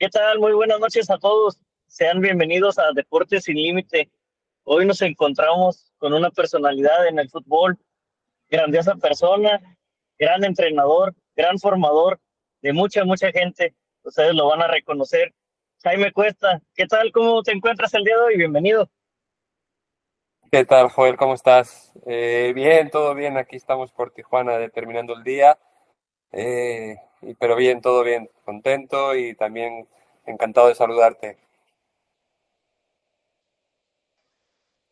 ¿Qué tal? Muy buenas noches a todos. Sean bienvenidos a Deportes Sin Límite. Hoy nos encontramos con una personalidad en el fútbol, grandiosa persona, gran entrenador, gran formador de mucha, mucha gente. Ustedes lo van a reconocer. Jaime Cuesta, ¿qué tal? ¿Cómo te encuentras el día de hoy? Bienvenido. ¿Qué tal, Joel? ¿Cómo estás? Eh, bien, todo bien. Aquí estamos por Tijuana terminando el día. Eh, pero bien, todo bien. Contento y también encantado de saludarte.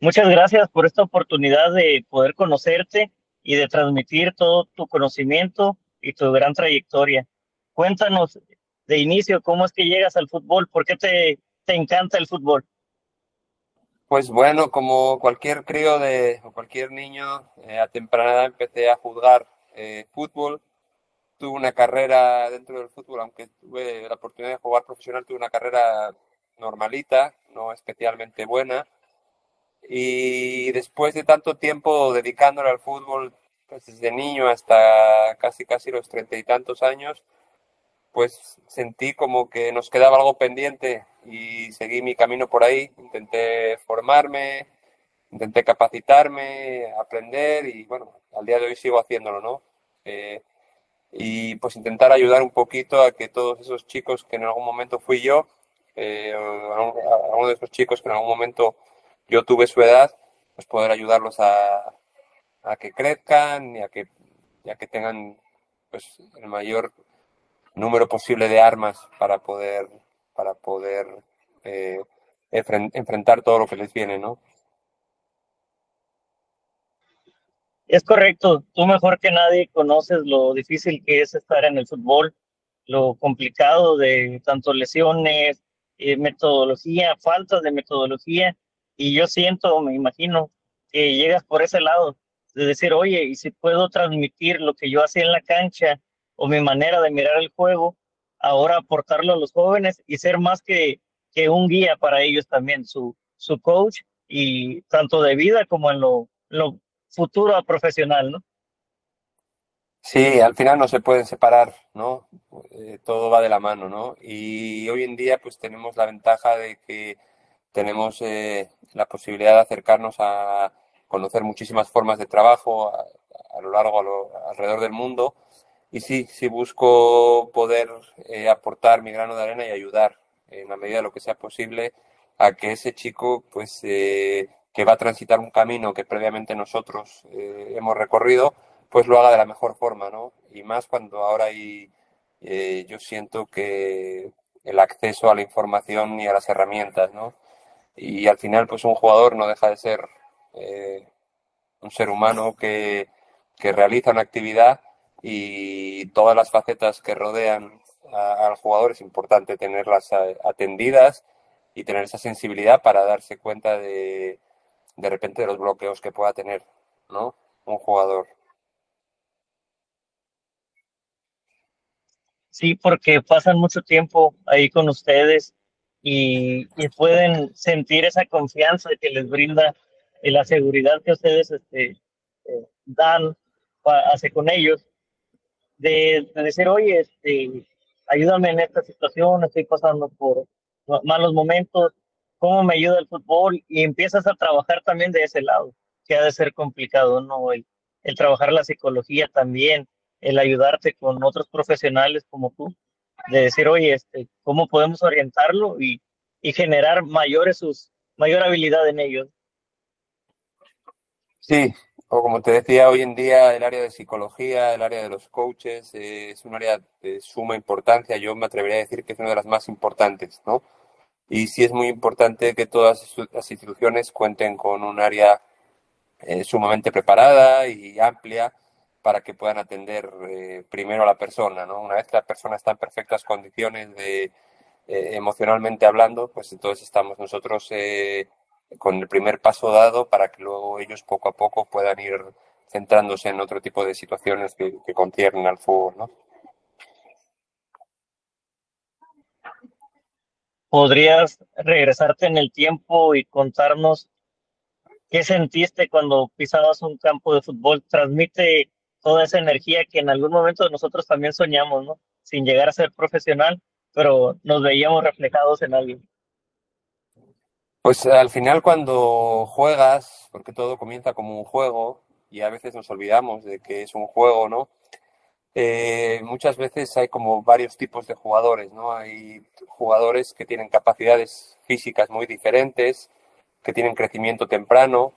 Muchas gracias por esta oportunidad de poder conocerte y de transmitir todo tu conocimiento y tu gran trayectoria. Cuéntanos de inicio cómo es que llegas al fútbol, por qué te, te encanta el fútbol. Pues bueno, como cualquier crío de, o cualquier niño, eh, a temprana edad empecé a juzgar eh, fútbol. Tuve una carrera dentro del fútbol, aunque tuve la oportunidad de jugar profesional, tuve una carrera normalita, no especialmente buena. Y después de tanto tiempo dedicándole al fútbol, pues desde niño hasta casi casi los treinta y tantos años, pues sentí como que nos quedaba algo pendiente y seguí mi camino por ahí. Intenté formarme, intenté capacitarme, aprender y bueno, al día de hoy sigo haciéndolo, ¿no? Eh, y pues intentar ayudar un poquito a que todos esos chicos que en algún momento fui yo, eh, a uno de esos chicos que en algún momento yo tuve su edad, pues poder ayudarlos a, a que crezcan y a que, a que tengan pues el mayor número posible de armas para poder, para poder eh, enfrentar todo lo que les viene, ¿no? Es correcto, tú mejor que nadie conoces lo difícil que es estar en el fútbol, lo complicado de tanto lesiones, eh, metodología, faltas de metodología, y yo siento, me imagino, que llegas por ese lado, de decir, oye, y si puedo transmitir lo que yo hacía en la cancha o mi manera de mirar el juego, ahora aportarlo a los jóvenes y ser más que, que un guía para ellos también, su, su coach, y tanto de vida como en lo, lo futuro profesional, ¿no? Sí, al final no se pueden separar, ¿no? Eh, todo va de la mano, ¿no? Y hoy en día pues tenemos la ventaja de que tenemos eh, la posibilidad de acercarnos a conocer muchísimas formas de trabajo a, lo largo, a lo, alrededor del mundo y sí, sí busco poder eh, aportar mi grano de arena y ayudar en la medida de lo que sea posible a que ese chico, pues, eh, que va a transitar un camino que previamente nosotros eh, hemos recorrido, pues lo haga de la mejor forma, ¿no? Y más cuando ahora hay, yo siento que el acceso a la información y a las herramientas, ¿no? Y al final, pues un jugador no deja de ser un ser humano que, que realiza una actividad y todas las facetas que rodean al jugador es importante tenerlas atendidas y tener esa sensibilidad para darse cuenta de de repente de los bloqueos que pueda tener ¿no? un jugador. Sí, porque pasan mucho tiempo ahí con ustedes y, pueden sentir esa confianza que les brinda y la seguridad que ustedes este, eh, dan hace con ellos de, decir, oye, este, ayúdame en esta situación, estoy pasando por malos momentos, ¿cómo me ayuda el fútbol? Y empiezas a trabajar también de ese lado, que ha de ser complicado, ¿no? El, el trabajar la psicología también, el ayudarte con otros profesionales como tú, de decir, oye, este, ¿cómo podemos orientarlo y, y generar mayores sus, mayor habilidad en ellos? Sí, o como te decía, hoy en día el área de psicología, el área de los coaches, eh, es un área de suma importancia. Yo me atrevería a decir que es una de las más importantes, ¿no? Y sí es muy importante que todas las instituciones cuenten con un área eh, sumamente preparada y amplia para que puedan atender eh, primero a la persona, ¿no? Una vez que la persona está en perfectas condiciones de emocionalmente hablando, pues entonces estamos nosotros con el primer paso dado para que luego ellos poco a poco puedan ir centrándose en otro tipo de situaciones que, que conciernen al fútbol, ¿no? ¿Podrías regresarte en el tiempo y contarnos qué sentiste cuando pisabas un campo de fútbol? Transmite toda esa energía que en algún momento nosotros también soñamos, ¿no? Sin llegar a ser profesional, pero nos veíamos reflejados en alguien. Pues al final cuando juegas, porque todo comienza como un juego y a veces nos olvidamos de que es un juego, ¿no? Eh, muchas veces hay como varios tipos de jugadores, ¿no? Hay jugadores que tienen capacidades físicas muy diferentes, que tienen crecimiento temprano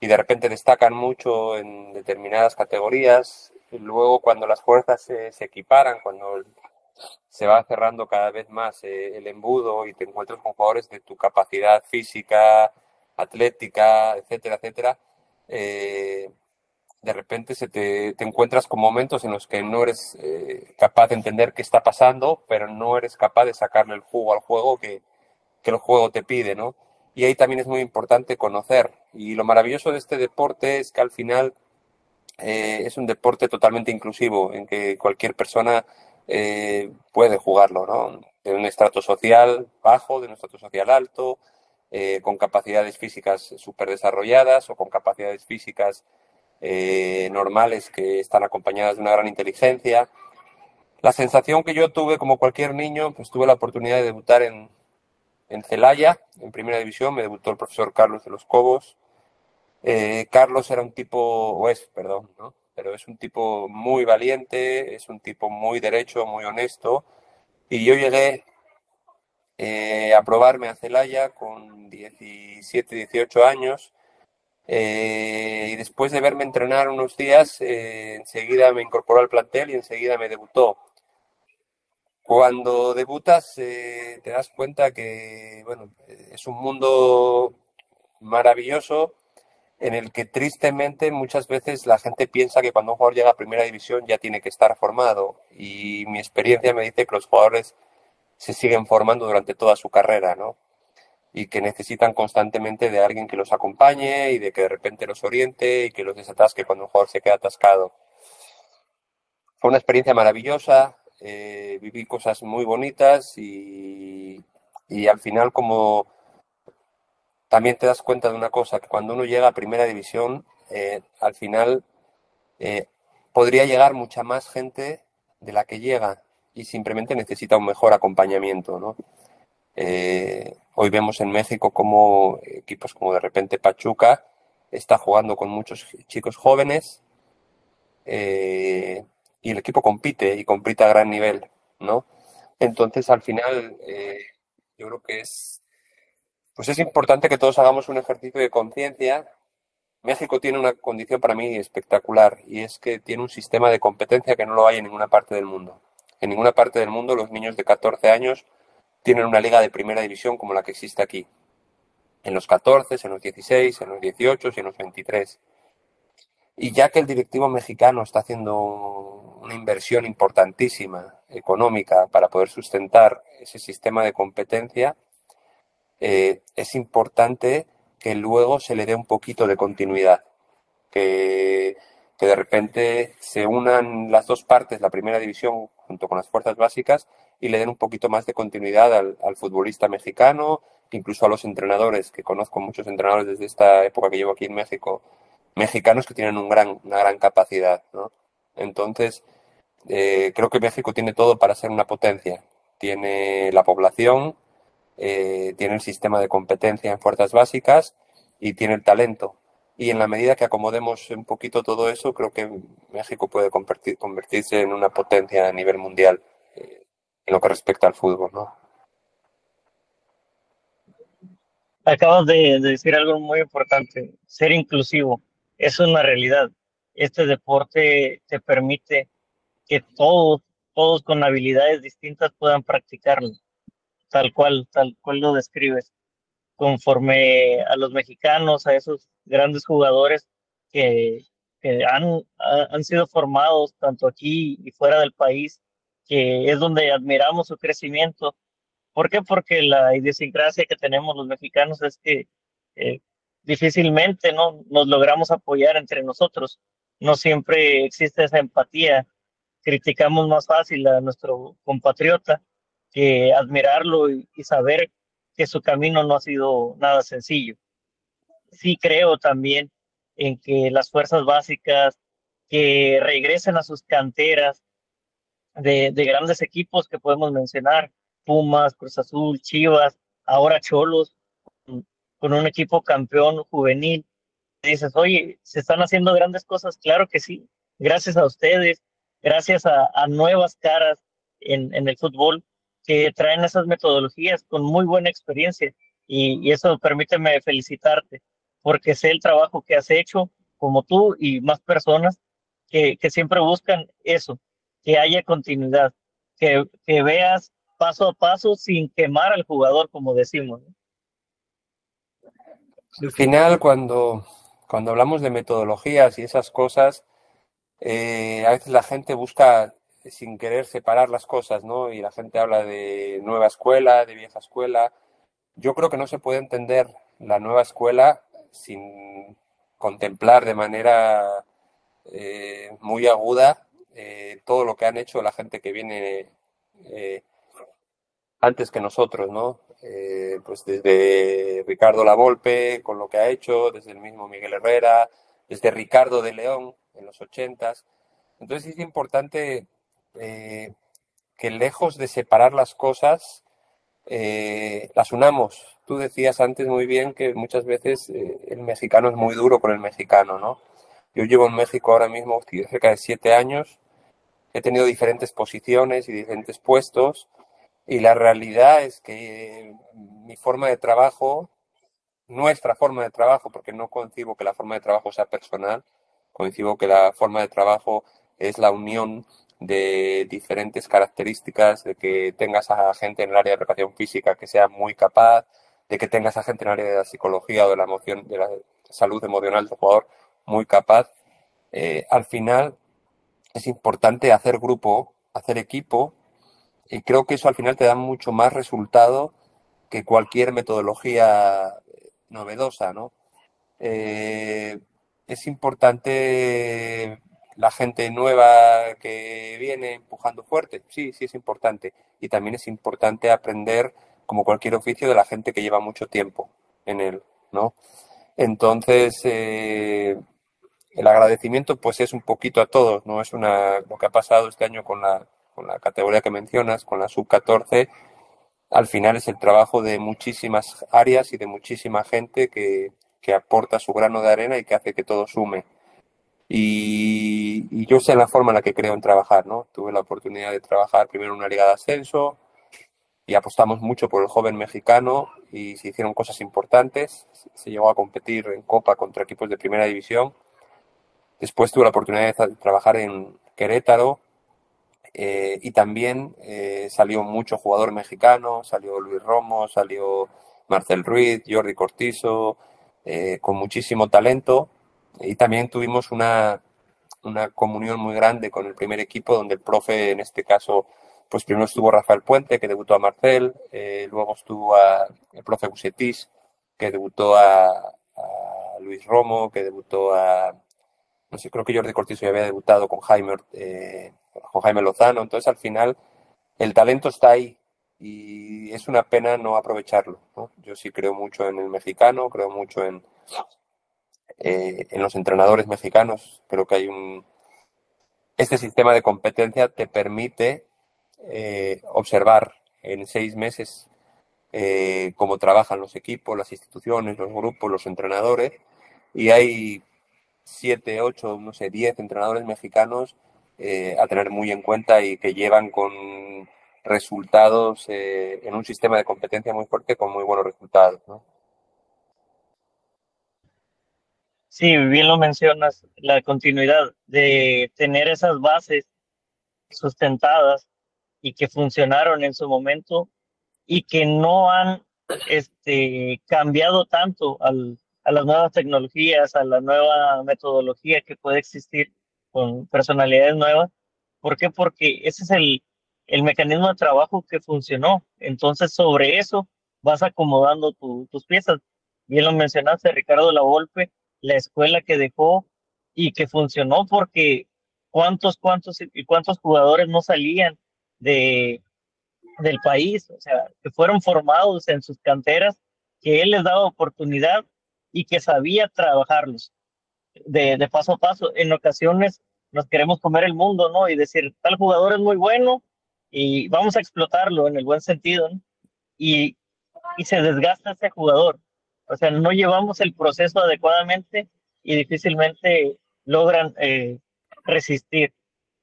y de repente destacan mucho en determinadas categorías. Y luego cuando las fuerzas se, equiparan, cuando se va cerrando cada vez más eh, el embudo y te encuentras con jugadores de tu capacidad física, atlética, etcétera, etcétera, eh, de repente se te, te, encuentras con momentos en los que no eres eh, capaz de entender qué está pasando, pero no eres capaz de sacarle el jugo al juego que, que el juego te pide, ¿no? Y ahí también es muy importante conocer. Y lo maravilloso de este deporte es que al final eh, es un deporte totalmente inclusivo, en que cualquier persona eh, puede jugarlo, ¿no? De un estrato social bajo, de un estrato social alto, con capacidades físicas súper desarrolladas o con capacidades físicas eh, normales que están acompañadas de una gran inteligencia. La sensación que yo tuve como cualquier niño, pues tuve la oportunidad de debutar en, en Celaya, en primera división, me debutó el profesor Carlos de los Cobos. Eh, Carlos era un tipo, o es, perdón, pero es un tipo muy valiente, es un tipo muy derecho, muy honesto. Y yo llegué eh, a probarme a Celaya con 17, 18 años eh, y después de verme entrenar unos días, eh, enseguida me incorporó al plantel y enseguida me debutó. Cuando debutas eh, te das cuenta que bueno, es un mundo maravilloso en el que tristemente muchas veces la gente piensa que cuando un jugador llega a primera división ya tiene que estar formado y mi experiencia me dice que los jugadores se siguen formando durante toda su carrera, ¿no? Y que necesitan constantemente de alguien que los acompañe y de que de repente los oriente y que los desatasque cuando un jugador se queda atascado. Fue una experiencia maravillosa, eh, viví cosas muy bonitas y, y al final como también te das cuenta de una cosa, que cuando uno llega a primera división, eh, al final eh, podría llegar mucha más gente de la que llega y simplemente necesita un mejor acompañamiento, ¿no? Eh, hoy vemos en México como equipos como de repente Pachuca está jugando con muchos chicos jóvenes eh, y el equipo compite y compite a gran nivel, ¿no? Entonces, al final, eh, yo creo que es, pues es importante que todos hagamos un ejercicio de conciencia. México tiene una condición para mí espectacular y es que tiene un sistema de competencia que no lo hay en ninguna parte del mundo. En ninguna parte del mundo los niños de 14 años tienen una liga de primera división como la que existe aquí. En los 14, en los 16, en los 18 y en los 23. Y ya que el directivo mexicano está haciendo una inversión importantísima económica para poder sustentar ese sistema de competencia, eh, es importante que luego se le dé un poquito de continuidad, que, que de repente se unan las dos partes, la primera división junto con las fuerzas básicas, y le den un poquito más de continuidad al, futbolista mexicano, incluso a los entrenadores, que conozco muchos entrenadores desde esta época que llevo aquí en México, mexicanos que tienen un gran, una gran capacidad. ¿no? Entonces, eh, creo que México tiene todo para ser una potencia. Tiene la población, eh, tiene el sistema de competencia en fuerzas básicas y tiene el talento. Y en la medida que acomodemos un poquito todo eso, creo que México puede convertirse en una potencia a nivel mundial lo que respecta al fútbol, ¿no? Acabas de, decir algo muy importante, ser inclusivo. Eso es una realidad. Este deporte te permite que todos, todos con habilidades distintas puedan practicarlo, tal cual, tal cual lo describes, conforme a los mexicanos, a esos grandes jugadores que, que han, han sido formados tanto aquí y fuera del país que es donde admiramos su crecimiento. ¿Por qué? Porque la idiosincrasia que tenemos los mexicanos es que eh, difícilmente ¿no? nos logramos apoyar entre nosotros. No siempre existe esa empatía. Criticamos más fácil a nuestro compatriota que admirarlo y, y saber que su camino no ha sido nada sencillo. Sí creo también en que las fuerzas básicas que regresen a sus canteras, de, grandes equipos que podemos mencionar, Pumas, Cruz Azul, Chivas, ahora Cholos, con un equipo campeón juvenil. dices, oye, se están haciendo grandes cosas, claro que sí, gracias a ustedes, gracias a, nuevas caras en, en, el fútbol que traen esas metodologías con muy buena experiencia. Y, eso permíteme felicitarte, porque sé el trabajo que has hecho, como tú y más personas que, que siempre buscan eso, que haya continuidad, que, que veas paso a paso sin quemar al jugador, como decimos. Al final, cuando, cuando hablamos de metodologías y esas cosas, eh, a veces la gente busca sin querer separar las cosas, ¿no? Y la gente habla de nueva escuela, de vieja escuela. Yo creo que no se puede entender la nueva escuela sin contemplar de manera eh, muy aguda eh, todo lo que han hecho la gente que viene antes que nosotros, ¿no? Eh, pues desde Ricardo Lavolpe, con lo que ha hecho, desde el mismo Miguel Herrera, desde Ricardo de León en los ochentas. Entonces es importante eh, que lejos de separar las cosas, eh, las unamos. Tú decías antes muy bien que muchas veces el mexicano es muy duro con el mexicano, ¿no? Yo llevo en México ahora mismo cerca de siete años, he tenido diferentes posiciones y diferentes puestos, y la realidad es que mi forma de trabajo, nuestra forma de trabajo, porque no concibo que la forma de trabajo sea personal, concibo que la forma de trabajo es la unión de diferentes características, de que tengas a gente en el área de preparación física que sea muy capaz, de que tengas a gente en el área de la psicología o de la emoción, de la salud emocional del jugador muy capaz. Eh, al final es importante hacer grupo, hacer equipo y creo que eso al final te da mucho más resultado que cualquier metodología novedosa, ¿no? Eh, es importante la gente nueva que viene empujando fuerte, sí, sí es importante. Y también es importante aprender, como cualquier oficio, de la gente que lleva mucho tiempo en él, ¿no? Entonces, eh, el agradecimiento pues es un poquito a todos, ¿no? Es una, lo que ha pasado este año con la, con la categoría que mencionas, con la sub-14, al final es el trabajo de muchísimas áreas y de muchísima gente que, aporta su grano de arena y que hace que todo sume. Y, yo sé la forma en la que creo en trabajar, ¿no? Tuve la oportunidad de trabajar primero en una liga de ascenso y apostamos mucho por el joven mexicano y se hicieron cosas importantes. Se llegó a competir en Copa contra equipos de primera división. Después tuve la oportunidad de trabajar en Querétaro eh, y también eh, salió mucho jugador mexicano, salió Luis Romo, salió Marcel Ruiz, Jordi Cortizo, eh, con muchísimo talento. Y también tuvimos una, una comunión muy grande con el primer equipo, donde el profe, en este caso, pues primero estuvo Rafael Puente, que debutó a Marcel, luego estuvo a, el profe Bucetis, que debutó a, a, Luis Romo, que debutó a, no sé, creo que Jordi Cortizo ya había debutado con Jaime, con Jaime Lozano. Entonces, al final, el talento está ahí y es una pena no aprovecharlo. Yo sí creo mucho en el mexicano, creo mucho en, eh, en los entrenadores mexicanos. Creo que hay un. Este sistema de competencia te permite eh, observar en seis meses eh, cómo trabajan los equipos, las instituciones, los grupos, los entrenadores. Y hay siete, ocho, no sé, diez entrenadores mexicanos eh, a tener muy en cuenta y que llevan con resultados eh, en un sistema de competencia muy fuerte con muy buenos resultados. Sí, bien lo mencionas, la continuidad de tener esas bases sustentadas y que funcionaron en su momento y que no han este, cambiado tanto al, a las nuevas tecnologías, a la nueva metodología que puede existir con personalidades nuevas. ¿Por qué? Porque ese es el, el mecanismo de trabajo que funcionó. Entonces, sobre eso vas acomodando tus piezas. Bien lo mencionaste, Ricardo Lavolpe, la escuela que dejó y que funcionó porque cuántos, cuántos y cuántos jugadores no salían de, del país, o sea, que fueron formados en sus canteras, que él les daba oportunidad y que sabía trabajarlos de, de paso a paso. En ocasiones nos queremos comer el mundo, ¿no? Y decir, tal jugador es muy bueno, y vamos a explotarlo en el buen sentido, y, y se desgasta ese jugador. O sea, no llevamos el proceso adecuadamente y difícilmente logran eh, resistir.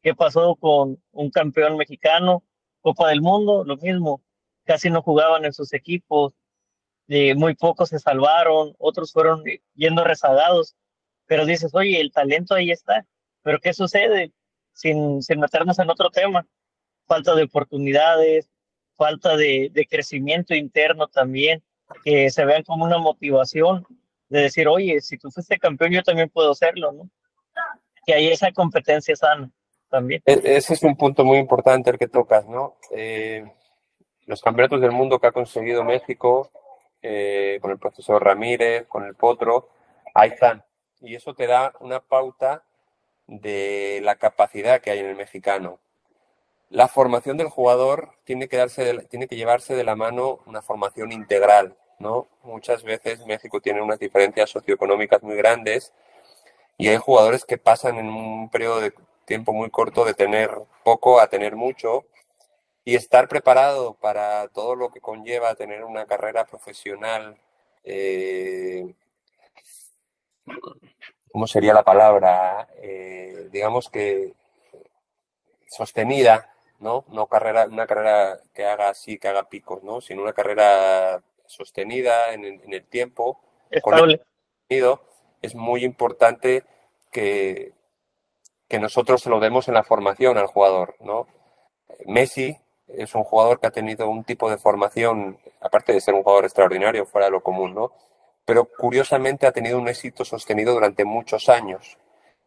¿Qué pasó con un campeón mexicano? Copa del Mundo, lo mismo. Casi no jugaban en sus equipos, eh, muy pocos se salvaron, otros fueron yendo rezagados. Pero dices, oye, el talento ahí está. Pero ¿qué sucede? Sin, sin meternos en otro tema. Falta de oportunidades, falta de, de crecimiento interno también, que se vean como una motivación de decir, oye, si tú fuiste campeón, yo también puedo hacerlo, ¿no? Que hay esa competencia sana también. E-, ese es un punto muy importante el que tocas, ¿no? Eh, los campeonatos del mundo que ha conseguido México, eh, con el profesor Ramírez, con el Potro, ahí están. Y eso te da una pauta de la capacidad que hay en el mexicano. La formación del jugador tiene que, darse tiene que llevarse de la mano una formación integral, ¿no? Muchas veces México tiene unas diferencias socioeconómicas muy grandes y hay jugadores que pasan en un periodo de tiempo muy corto de tener poco a tener mucho y estar preparado para todo lo que conlleva tener una carrera profesional, eh, ¿cómo sería la palabra? Eh, digamos que sostenida, ¿no? No carrera, una carrera que haga así, que haga picos, ¿no? Sino una carrera sostenida en el, tiempo, Estable. es muy importante que, que nosotros se lo demos en la formación al jugador, ¿no? Messi es un jugador que ha tenido un tipo de formación, aparte de ser un jugador extraordinario, fuera de lo común, ¿no? Pero curiosamente ha tenido un éxito sostenido durante muchos años.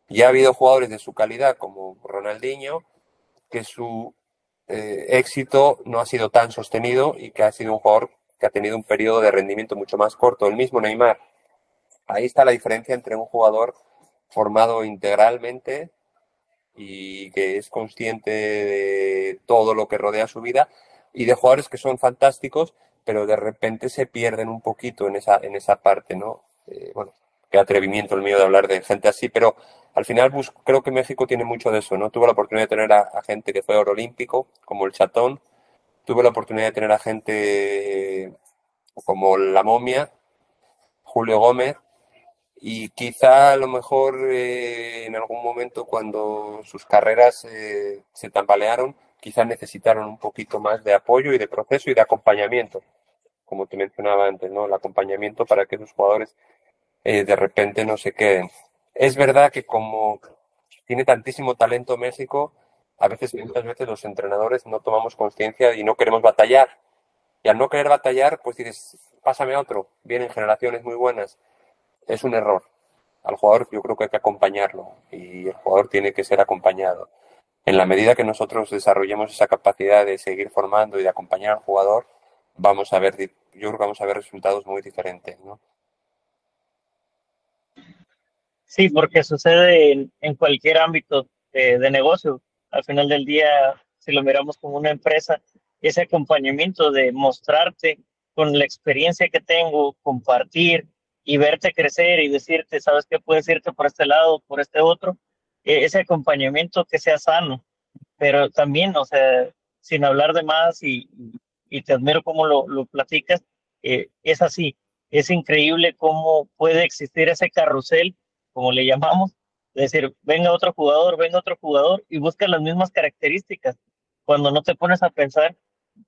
Y ha habido jugadores de su calidad, como Ronaldinho, que su eh, éxito no ha sido tan sostenido y que ha sido un jugador que ha tenido un periodo de rendimiento mucho más corto. El mismo Neymar. Ahí está la diferencia entre un jugador formado integralmente y que es consciente de todo lo que rodea su vida y de jugadores que son fantásticos pero de repente se pierden un poquito en esa, en esa parte, ¿no? Eh, bueno, qué atrevimiento el mío de hablar de gente así, pero al final creo que México tiene mucho de eso, ¿no? Tuve la oportunidad de tener a, gente que fue oro olímpico, como el Chatón, tuve la oportunidad de tener a gente como la momia, Julio Gómez, y quizá a lo mejor eh, en algún momento cuando sus carreras eh, se tambalearon, quizá necesitaron un poquito más de apoyo y de proceso y de acompañamiento, como te mencionaba antes, ¿no? El acompañamiento para que esos jugadores eh, de repente no se queden. Es verdad que como tiene tantísimo talento México, a veces, muchas veces los entrenadores no tomamos conciencia y no queremos batallar. Y al no querer batallar, pues dices, pásame a otro. Vienen generaciones muy buenas es un error. Al jugador yo creo que hay que acompañarlo y el jugador tiene que ser acompañado. En la medida que nosotros desarrollemos esa capacidad de seguir formando y de acompañar al jugador, vamos a ver, yo creo vamos a ver resultados muy diferentes, ¿no? Sí, porque sucede en, cualquier ámbito de, negocio. Al final del día, si lo miramos como una empresa, ese acompañamiento de mostrarte con la experiencia que tengo, compartir, y verte crecer y decirte, sabes que puedes irte por este lado, por este otro, e, ese acompañamiento que sea sano, pero también, o sea, sin hablar de más y, y te admiro cómo lo, lo platicas, eh, es así, es increíble cómo puede existir ese carrusel, como le llamamos, es decir, venga otro jugador, venga otro jugador y busca las mismas características, cuando no te pones a pensar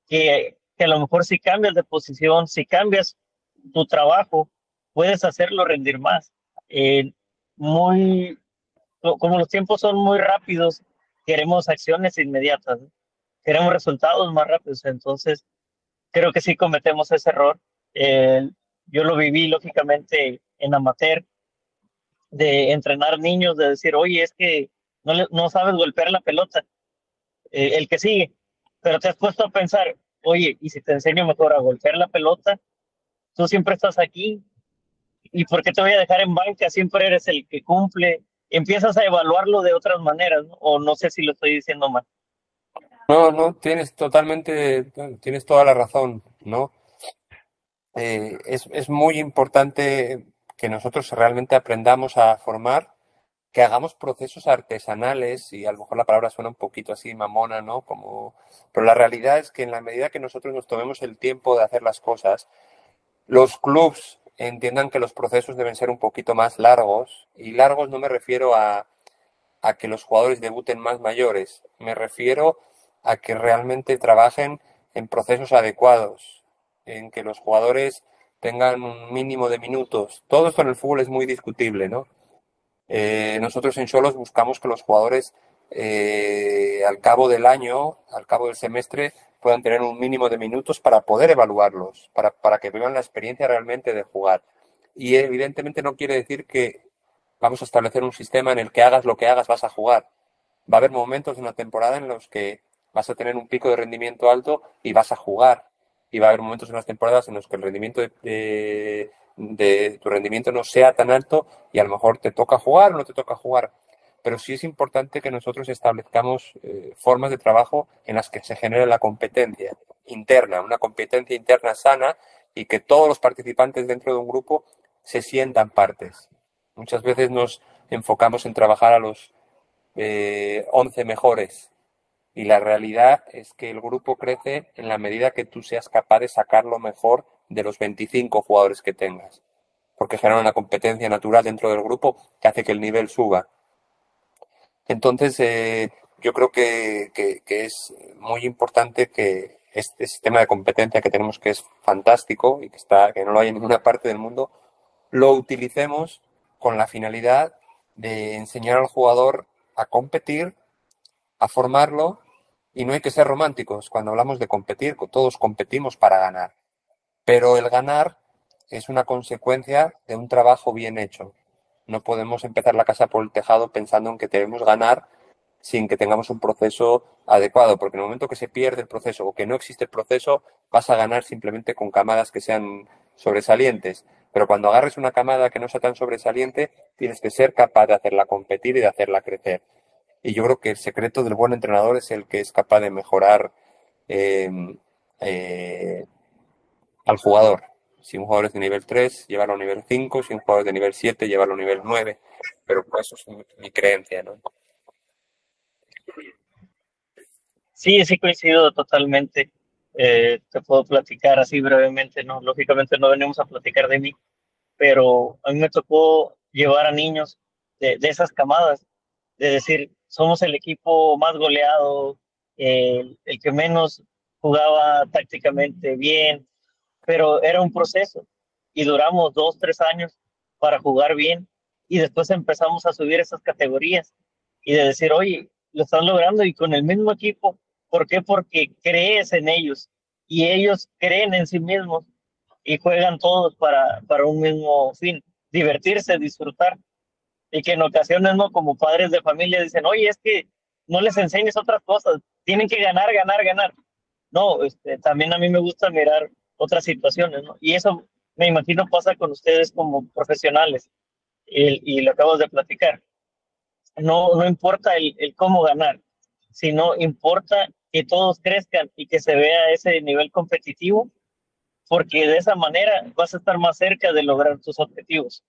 que, que a lo mejor si cambias de posición, si cambias tu trabajo, puedes hacerlo rendir más. Eh, muy, como los tiempos son muy rápidos, queremos acciones inmediatas, queremos resultados más rápidos, entonces creo que sí cometemos ese error. Eh, yo lo viví lógicamente en amateur, de entrenar niños, de decir, oye, es que no, no sabes golpear la pelota, eh, el que sigue, pero te has puesto a pensar, oye, y si te enseño mejor a golpear la pelota, tú siempre estás aquí, ¿y por qué te voy a dejar en banca? Siempre eres el que cumple. Empiezas a evaluarlo de otras maneras, ¿no? o no sé si lo estoy diciendo mal. No, no, tienes totalmente, tienes toda la razón, ¿no? Eh, es, es muy importante que nosotros realmente aprendamos a formar que hagamos procesos artesanales, y a lo mejor la palabra suena un poquito así mamona, ¿no? Como, pero la realidad es que en la medida que nosotros nos tomemos el tiempo de hacer las cosas, los clubs entiendan que los procesos deben ser un poquito más largos, y largos no me refiero a, a que los jugadores debuten más mayores, me refiero a que realmente trabajen en procesos adecuados, en que los jugadores tengan un mínimo de minutos. Todo esto en el fútbol es muy discutible, ¿no? Eh, nosotros en Solos buscamos que los jugadores eh, al cabo del año, al cabo del semestre, puedan tener un mínimo de minutos para poder evaluarlos, para, para que vivan la experiencia realmente de jugar. Y evidentemente no quiere decir que vamos a establecer un sistema en el que hagas lo que hagas, vas a jugar. Va a haber momentos de una temporada en los que vas a tener un pico de rendimiento alto y vas a jugar. Y va a haber momentos en las temporadas en los que el rendimiento de, de tu rendimiento no sea tan alto y a lo mejor te toca jugar o no te toca jugar. Pero sí es importante que nosotros establezcamos eh, formas de trabajo en las que se genere la competencia interna, una competencia interna sana y que todos los participantes dentro de un grupo se sientan partes. Muchas veces nos enfocamos en trabajar a los eh, 11 mejores y la realidad es que el grupo crece en la medida que tú seas capaz de sacar lo mejor de los 25 jugadores que tengas, porque genera una competencia natural dentro del grupo que hace que el nivel suba. Entonces, eh, yo creo que, es muy importante que este sistema de competencia que tenemos, que es fantástico y que, está, que no lo hay en ninguna parte del mundo, lo utilicemos con la finalidad de enseñar al jugador a competir, a formarlo, y no hay que ser románticos cuando hablamos de competir, todos competimos para ganar. Pero el ganar es una consecuencia de un trabajo bien hecho. No podemos empezar la casa por el tejado pensando en que debemos ganar sin que tengamos un proceso adecuado, porque en el momento que se pierde el proceso o que no existe el proceso, vas a ganar simplemente con camadas que sean sobresalientes. Pero cuando agarres una camada que no sea tan sobresaliente, tienes que ser capaz de hacerla competir y de hacerla crecer. Y yo creo que el secreto del buen entrenador es el que es capaz de mejorar eh, eh, al jugador. Si un jugador es de nivel 3, llevarlo a nivel 5, si un jugador es de nivel 7, llevarlo a nivel 9, pero eso es mi, creencia, ¿no? Sí, sí coincido totalmente. Eh, te puedo platicar así brevemente, ¿no? Lógicamente no venimos a platicar de mí, pero a mí me tocó llevar a niños de, esas camadas, de decir, somos el equipo más goleado, el que menos jugaba tácticamente bien, pero era un proceso y duramos dos, tres años para jugar bien y después empezamos a subir esas categorías y de decir, oye, lo están logrando y con el mismo equipo. ¿Por qué? Porque crees en ellos y ellos creen en sí mismos y juegan todos para, para un mismo fin, divertirse, disfrutar. Y que en ocasiones, ¿no? Como padres de familia dicen, oye, es que no les enseñes otras cosas, tienen que ganar, ganar, ganar. No, este, también a mí me gusta mirar otras situaciones, ¿no? Y eso me imagino pasa con ustedes como profesionales y, lo acabas de platicar. No, no importa el, el, cómo ganar, sino importa que todos crezcan y que se vea ese nivel competitivo, porque de esa manera vas a estar más cerca de lograr tus objetivos.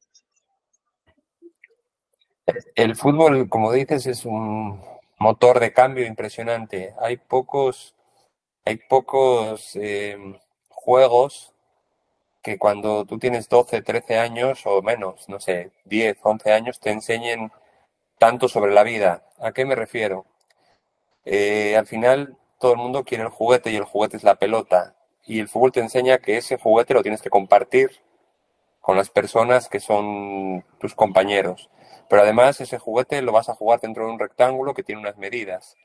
El fútbol, como dices, es un motor de cambio impresionante. Hay pocos, hay pocos eh, juegos que cuando tú tienes 12, 13 años o menos, no sé, 10, 11 años, te enseñen tanto sobre la vida. ¿A qué me refiero? Eh, al final todo el mundo quiere el juguete y el juguete es la pelota. Y el fútbol te enseña que ese juguete lo tienes que compartir con las personas que son tus compañeros. Pero además ese juguete lo vas a jugar dentro de un rectángulo que tiene unas medidas.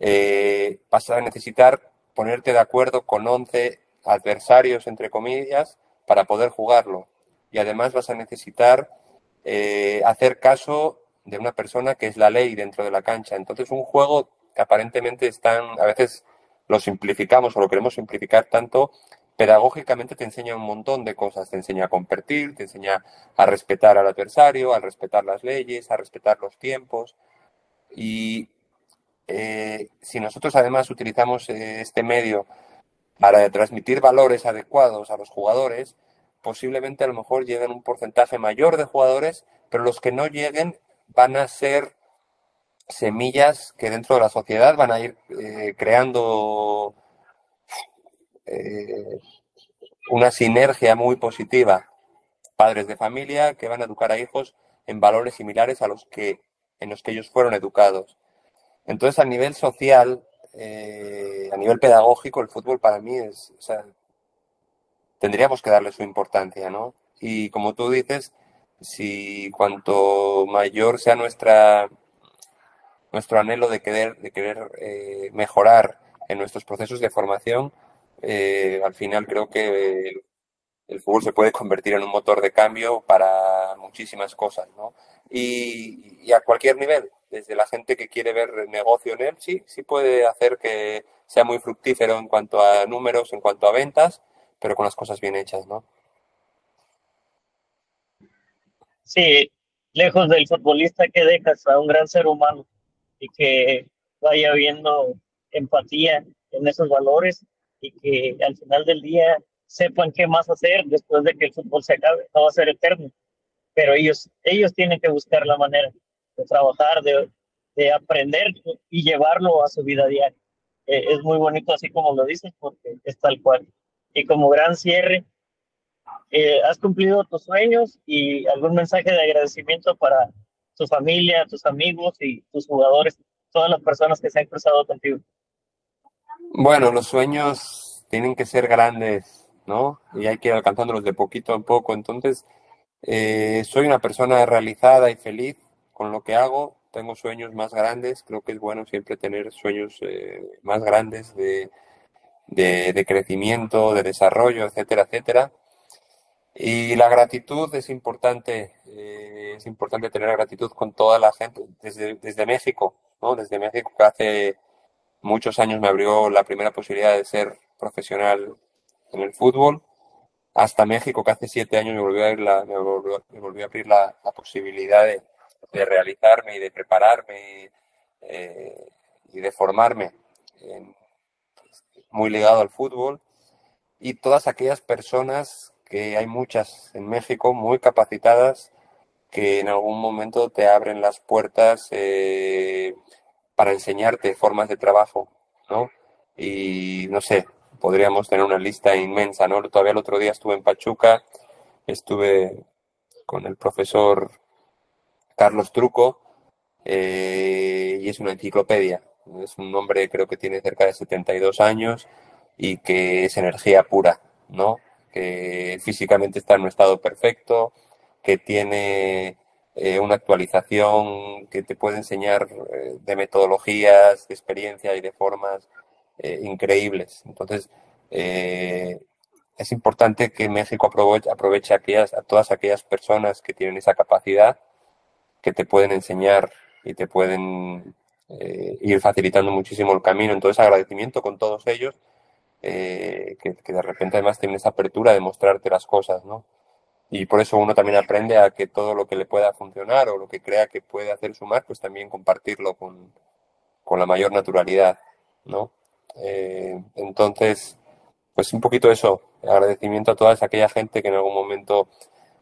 Eh, vas a necesitar ponerte de acuerdo con 11 adversarios, entre comillas, para poder jugarlo. Y además vas a necesitar eh, hacer caso de una persona que es la ley dentro de la cancha. Entonces, un juego que aparentemente están, a veces lo simplificamos o lo queremos simplificar tanto, pedagógicamente te enseña un montón de cosas. Te enseña a competir, te enseña a respetar al adversario, a respetar las leyes, a respetar los tiempos. Y eh, si nosotros además utilizamos eh, este medio para transmitir valores adecuados a los jugadores, posiblemente a lo mejor lleguen un porcentaje mayor de jugadores, pero los que no lleguen van a ser semillas que dentro de la sociedad van a ir eh, creando eh, una sinergia muy positiva. Padres de familia que van a educar a hijos en valores similares a los que en los que ellos fueron educados. Entonces, a nivel social, eh, a nivel pedagógico, el fútbol para mí es, tendríamos que darle su importancia, ¿no? Y como tú dices, si cuanto mayor sea nuestra nuestro anhelo de querer, de querer eh, mejorar en nuestros procesos de formación, eh, al final creo que el, fútbol se puede convertir en un motor de cambio para muchísimas cosas, ¿no? Y, y, a cualquier nivel, desde la gente que quiere ver negocio en él, sí, sí puede hacer que sea muy fructífero en cuanto a números, en cuanto a ventas, pero con las cosas bien hechas, ¿no? Sí, lejos del futbolista que dejas a un gran ser humano y que vaya viendo empatía en esos valores y que al final del día sepan qué más hacer después de que el fútbol se acabe. No va a ser eterno, pero ellos, ellos tienen que buscar la manera de trabajar, de, de aprender y llevarlo a su vida diaria. Eh, es muy bonito así como lo dices porque es tal cual. Y como gran cierre, eh, has cumplido tus sueños y algún mensaje de agradecimiento para tu familia, tus amigos y tus jugadores, todas las personas que se han cruzado contigo. Bueno, los sueños tienen que ser grandes, ¿no? Y hay que ir alcanzándolos de poquito a poco. Entonces, eh, soy una persona realizada y feliz con lo que hago. Tengo sueños más grandes. Creo que es bueno siempre tener sueños eh, más grandes de, de, crecimiento, de desarrollo, etcétera, etcétera. Y la gratitud es importante. Eh, es importante tener gratitud con toda la gente, desde, desde México, ¿no? Desde México que hace muchos años me abrió la primera posibilidad de ser profesional en el fútbol, hasta México, que hace siete años me volvió a abrir la, me volvió, a abrir la, posibilidad de, realizarme y de prepararme eh, y de formarme muy ligado al fútbol. Y todas aquellas personas, que hay muchas en México, muy capacitadas, que en algún momento te abren las puertas eh, para enseñarte formas de trabajo, ¿no? Y no sé, podríamos tener una lista inmensa, ¿no? Todavía el otro día estuve en Pachuca, estuve con el profesor Carlos Truco, eh, y es una enciclopedia. Es un hombre, creo que tiene cerca de 72 años y que es energía pura, ¿no? Que físicamente está en un estado perfecto, que tiene eh, una actualización que te puede enseñar eh, de metodologías, de experiencia y de formas increíbles. Entonces, es importante que México aproveche, aproveche aquellas, a todas aquellas personas que tienen esa capacidad, que te pueden enseñar y te pueden ir facilitando muchísimo el camino. Entonces, agradecimiento con todos ellos, que, que de repente además tienen esa apertura de mostrarte las cosas, ¿no? y por eso uno también aprende a que todo lo que le pueda funcionar o lo que crea que puede hacer sumar, pues también compartirlo con, con la mayor naturalidad, ¿no? Eh, entonces, pues un poquito eso, agradecimiento a toda aquella gente que en algún momento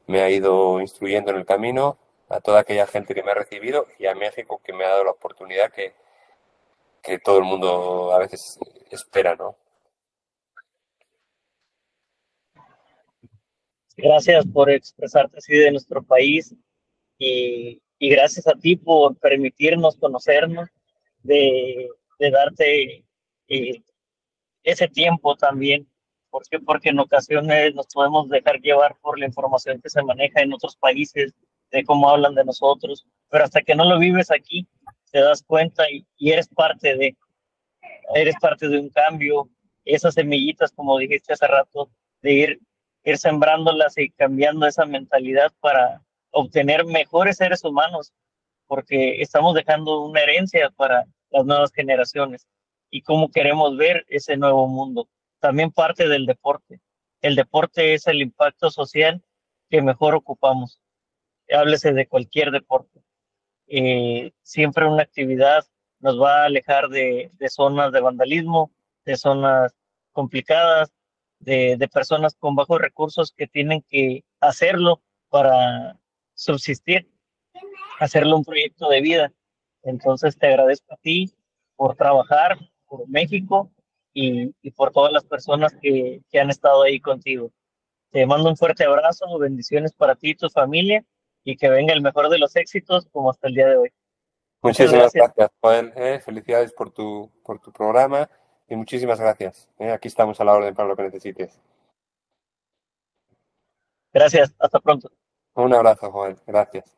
me ha ido instruyendo en el camino, a toda aquella gente que me ha recibido y a México que me ha dado la oportunidad que, que todo el mundo a veces espera, ¿no? Gracias por expresarte así de nuestro país y, y gracias a ti por permitirnos conocernos, de, de darte eh, ese tiempo también. ¿Por qué? Porque en ocasiones nos podemos dejar llevar por la información que se maneja en otros países, de cómo hablan de nosotros, pero hasta que no lo vives aquí, te das cuenta y, y eres parte de, eres parte de un cambio, esas semillitas, como dijiste hace rato, de ir ir sembrándolas y cambiando esa mentalidad para obtener mejores seres humanos, porque estamos dejando una herencia para las nuevas generaciones y cómo queremos ver ese nuevo mundo. También parte del deporte. El deporte es el impacto social que mejor ocupamos. Háblese de cualquier deporte. Eh, siempre una actividad nos va a alejar de, zonas de vandalismo, de zonas complicadas, de, personas con bajos recursos que tienen que hacerlo para subsistir. hacerle un proyecto de vida. Entonces te agradezco a ti por trabajar por México y, y por todas las personas que, que han estado ahí contigo. Te mando un fuerte abrazo, bendiciones para ti y tu familia y que venga el mejor de los éxitos como hasta el día de hoy. Muchísimas gracias, gracias Joel. Eh, felicidades por tu, por tu programa y muchísimas gracias. Eh, aquí estamos a la orden para lo que necesites. Gracias, hasta pronto. Un abrazo, Joel. Gracias.